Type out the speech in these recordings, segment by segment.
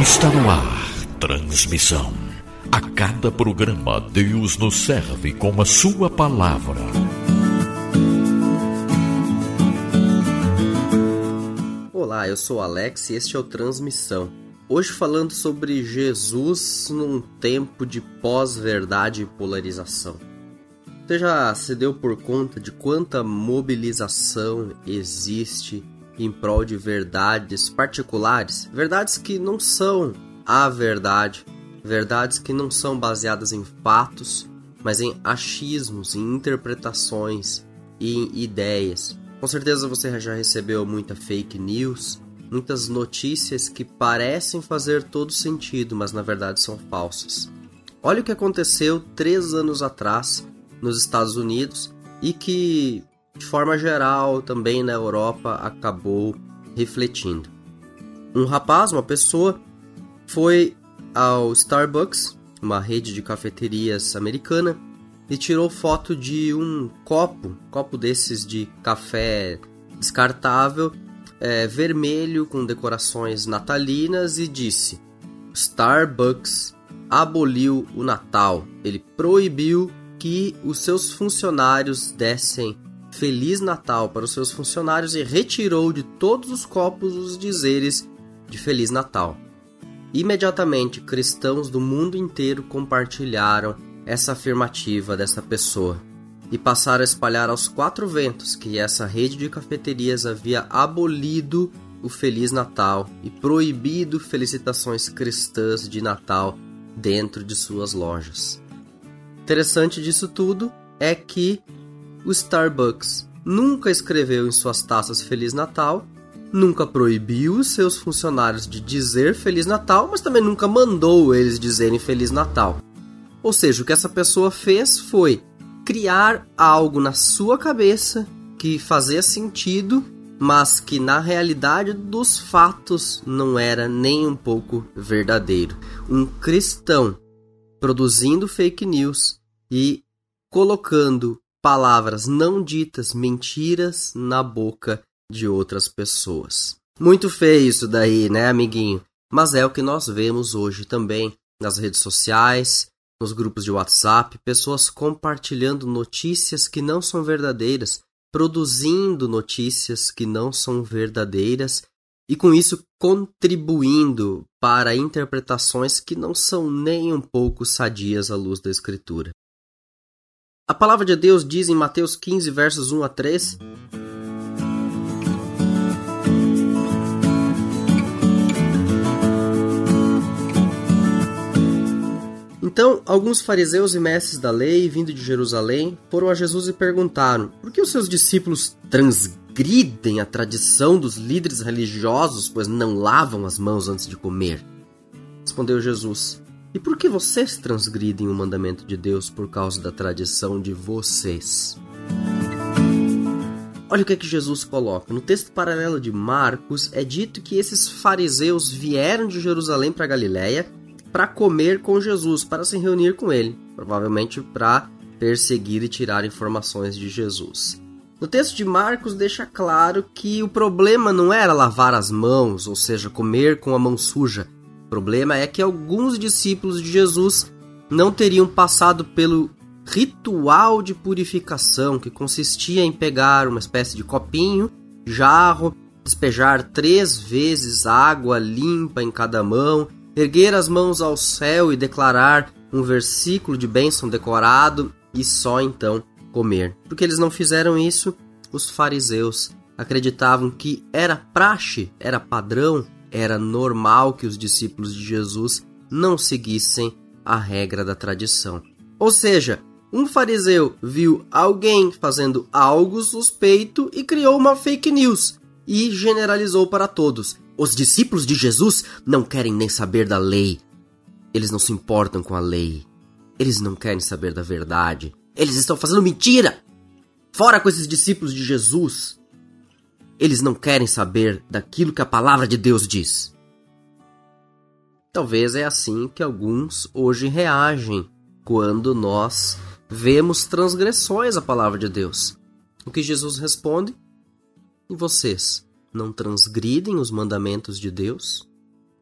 Está no ar. Transmissão. A cada programa, Deus nos serve com a Sua palavra. Olá, eu sou Alex e este é o Transmissão. Hoje falando sobre Jesus num tempo de pós-verdade e polarização. Você já se deu por conta de quanta mobilização existe em prol de verdades particulares? Verdades que não são a verdade, verdades que não são baseadas em fatos, mas em achismos, em interpretações e em ideias. Com certeza você já recebeu muita fake news, muitas notícias que parecem fazer todo sentido, mas na verdade são falsas. Olha o que aconteceu três anos atrás nos Estados Unidos e que, de forma geral, também na Europa acabou refletindo. Um rapaz, uma pessoa, foi ao Starbucks, uma rede de cafeterias americana, e tirou foto de um copo, copo desses de café descartável, é, vermelho com decorações natalinas e disse: Starbucks aboliu o Natal. Ele proibiu que os seus funcionários dessem Feliz Natal para os seus funcionários e retirou de todos os copos os dizeres de Feliz Natal. Imediatamente, cristãos do mundo inteiro compartilharam essa afirmativa dessa pessoa e passaram a espalhar aos quatro ventos que essa rede de cafeterias havia abolido o Feliz Natal e proibido felicitações cristãs de Natal dentro de suas lojas. Interessante disso tudo é que o Starbucks nunca escreveu em suas taças Feliz Natal, nunca proibiu os seus funcionários de dizer Feliz Natal, mas também nunca mandou eles dizerem Feliz Natal. Ou seja, o que essa pessoa fez foi criar algo na sua cabeça que fazia sentido, mas que na realidade dos fatos não era nem um pouco verdadeiro. Um cristão produzindo fake news e colocando palavras não ditas, mentiras na boca de outras pessoas. Muito feio isso daí, né, amiguinho? Mas é o que nós vemos hoje também nas redes sociais, nos grupos de WhatsApp, pessoas compartilhando notícias que não são verdadeiras, produzindo notícias que não são verdadeiras e com isso contribuindo para interpretações que não são nem um pouco sadias à luz da Escritura. A palavra de Deus diz em Mateus 15, versos 1 a 3. Então, alguns fariseus e mestres da lei, vindo de Jerusalém, foram a Jesus e perguntaram: Por que os seus discípulos transgridem? a tradição dos líderes religiosos, pois não lavam as mãos antes de comer. Respondeu Jesus: E por que vocês transgridem o mandamento de Deus por causa da tradição de vocês? Olha o que é que Jesus coloca. No texto paralelo de Marcos é dito que esses fariseus vieram de Jerusalém para Galiléia para comer com Jesus, para se reunir com ele, provavelmente para perseguir e tirar informações de Jesus. No texto de Marcos deixa claro que o problema não era lavar as mãos, ou seja, comer com a mão suja. Problema é que alguns discípulos de Jesus não teriam passado pelo ritual de purificação, que consistia em pegar uma espécie de copinho, jarro, despejar três vezes água limpa em cada mão, erguer as mãos ao céu e declarar um versículo de bênção decorado e só então comer. Porque eles não fizeram isso, os fariseus acreditavam que era praxe, era padrão, era normal que os discípulos de Jesus não seguissem a regra da tradição. Ou seja, um fariseu viu alguém fazendo algo suspeito e criou uma fake news e generalizou para todos. Os discípulos de Jesus não querem nem saber da lei. Eles não se importam com a lei. Eles não querem saber da verdade. Eles estão fazendo mentira! Fora com esses discípulos de Jesus! Eles não querem saber daquilo que a palavra de Deus diz. Talvez é assim que alguns hoje reagem quando nós vemos transgressões à palavra de Deus. O que Jesus responde? E vocês? não transgridem os mandamentos de Deus.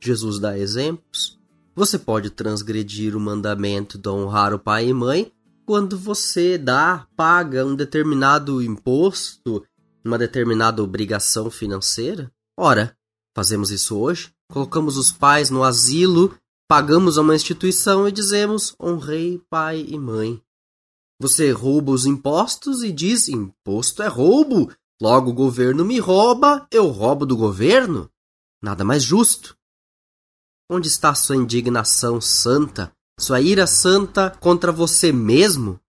Jesus dá exemplos. Você pode transgredir o mandamento de honrar o pai e mãe quando você dá, paga um determinado imposto, uma determinada obrigação financeira. Ora, fazemos isso hoje? Colocamos os pais no asilo, pagamos a uma instituição e dizemos: honrei pai e mãe. Você rouba os impostos e diz: imposto é roubo, logo o governo me rouba, eu roubo do governo? Nada mais justo. Onde está sua indignação santa, sua ira santa contra você mesmo?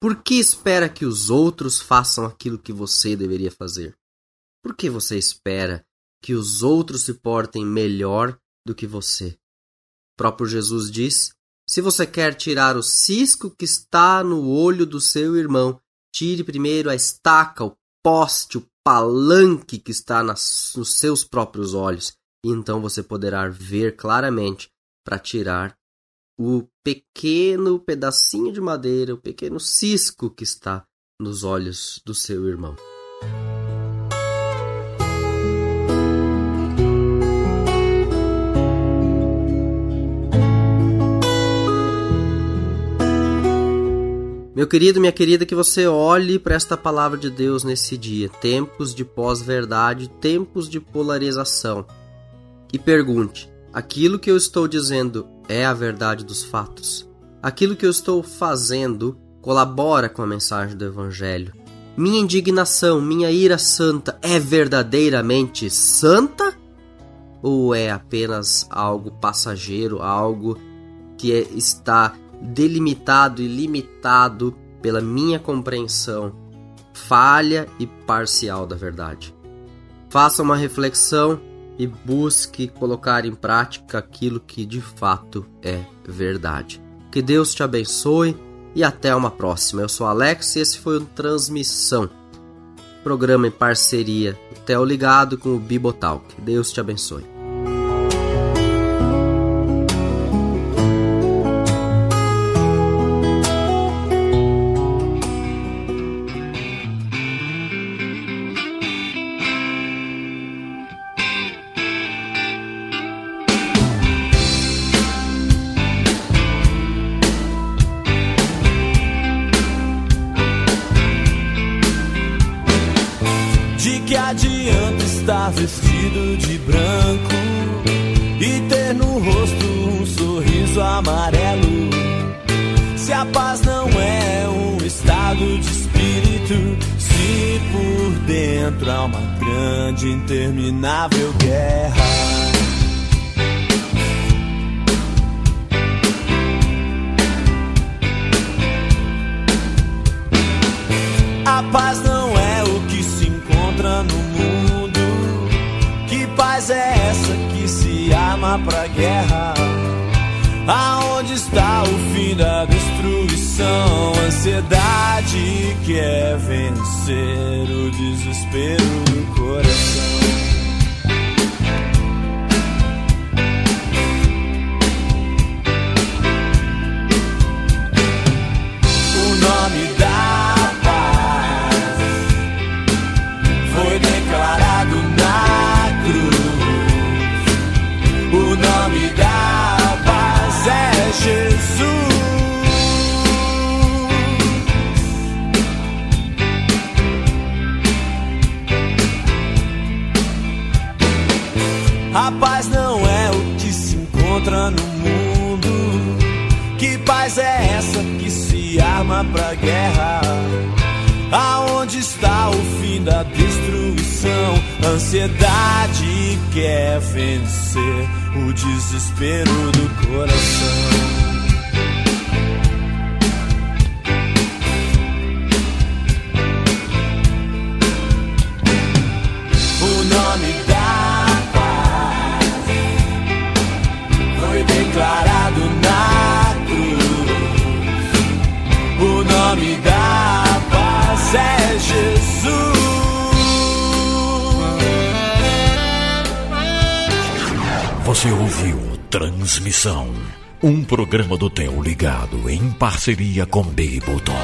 Por que espera que os outros façam aquilo que você deveria fazer? Por que você espera que os outros se portem melhor do que você? O próprio Jesus diz: Se você quer tirar o cisco que está no olho do seu irmão, tire primeiro a estaca, o poste, o palanque que está nas, nos seus próprios olhos e então você poderá ver claramente para tirar o pequeno pedacinho de madeira, o pequeno cisco que está nos olhos do seu irmão. Meu querido, minha querida, que você olhe para esta palavra de Deus nesse dia. Tempos de pós-verdade, tempos de polarização e pergunte: aquilo que eu estou dizendo é a verdade dos fatos? Aquilo que eu estou fazendo colabora com a mensagem do Evangelho? Minha indignação, minha ira santa é verdadeiramente santa? Ou é apenas algo passageiro, algo que é, está delimitado e limitado pela minha compreensão falha e parcial da verdade? Faça uma reflexão e busque colocar em prática aquilo que de fato é verdade. Que Deus te abençoe e até uma próxima. Eu sou Alex e esse foi o Transmissão, programa em parceria Theo Ligado com o Bibotalk. Deus te abençoe. Estar vestido de branco e ter no rosto um sorriso amarelo. Se a paz não é um estado de espírito, se por dentro há uma grande, interminável guerra. A paz não pra guerra? Aonde está o fim da destruição? Ansiedade quer vencer o desespero do coração. Pra guerra? Aonde está o fim da destruição? Ansiedade quer vencer o desespero do coração. Você ouviu Transmissão, um programa do Theo ligado em parceria com Beiboton.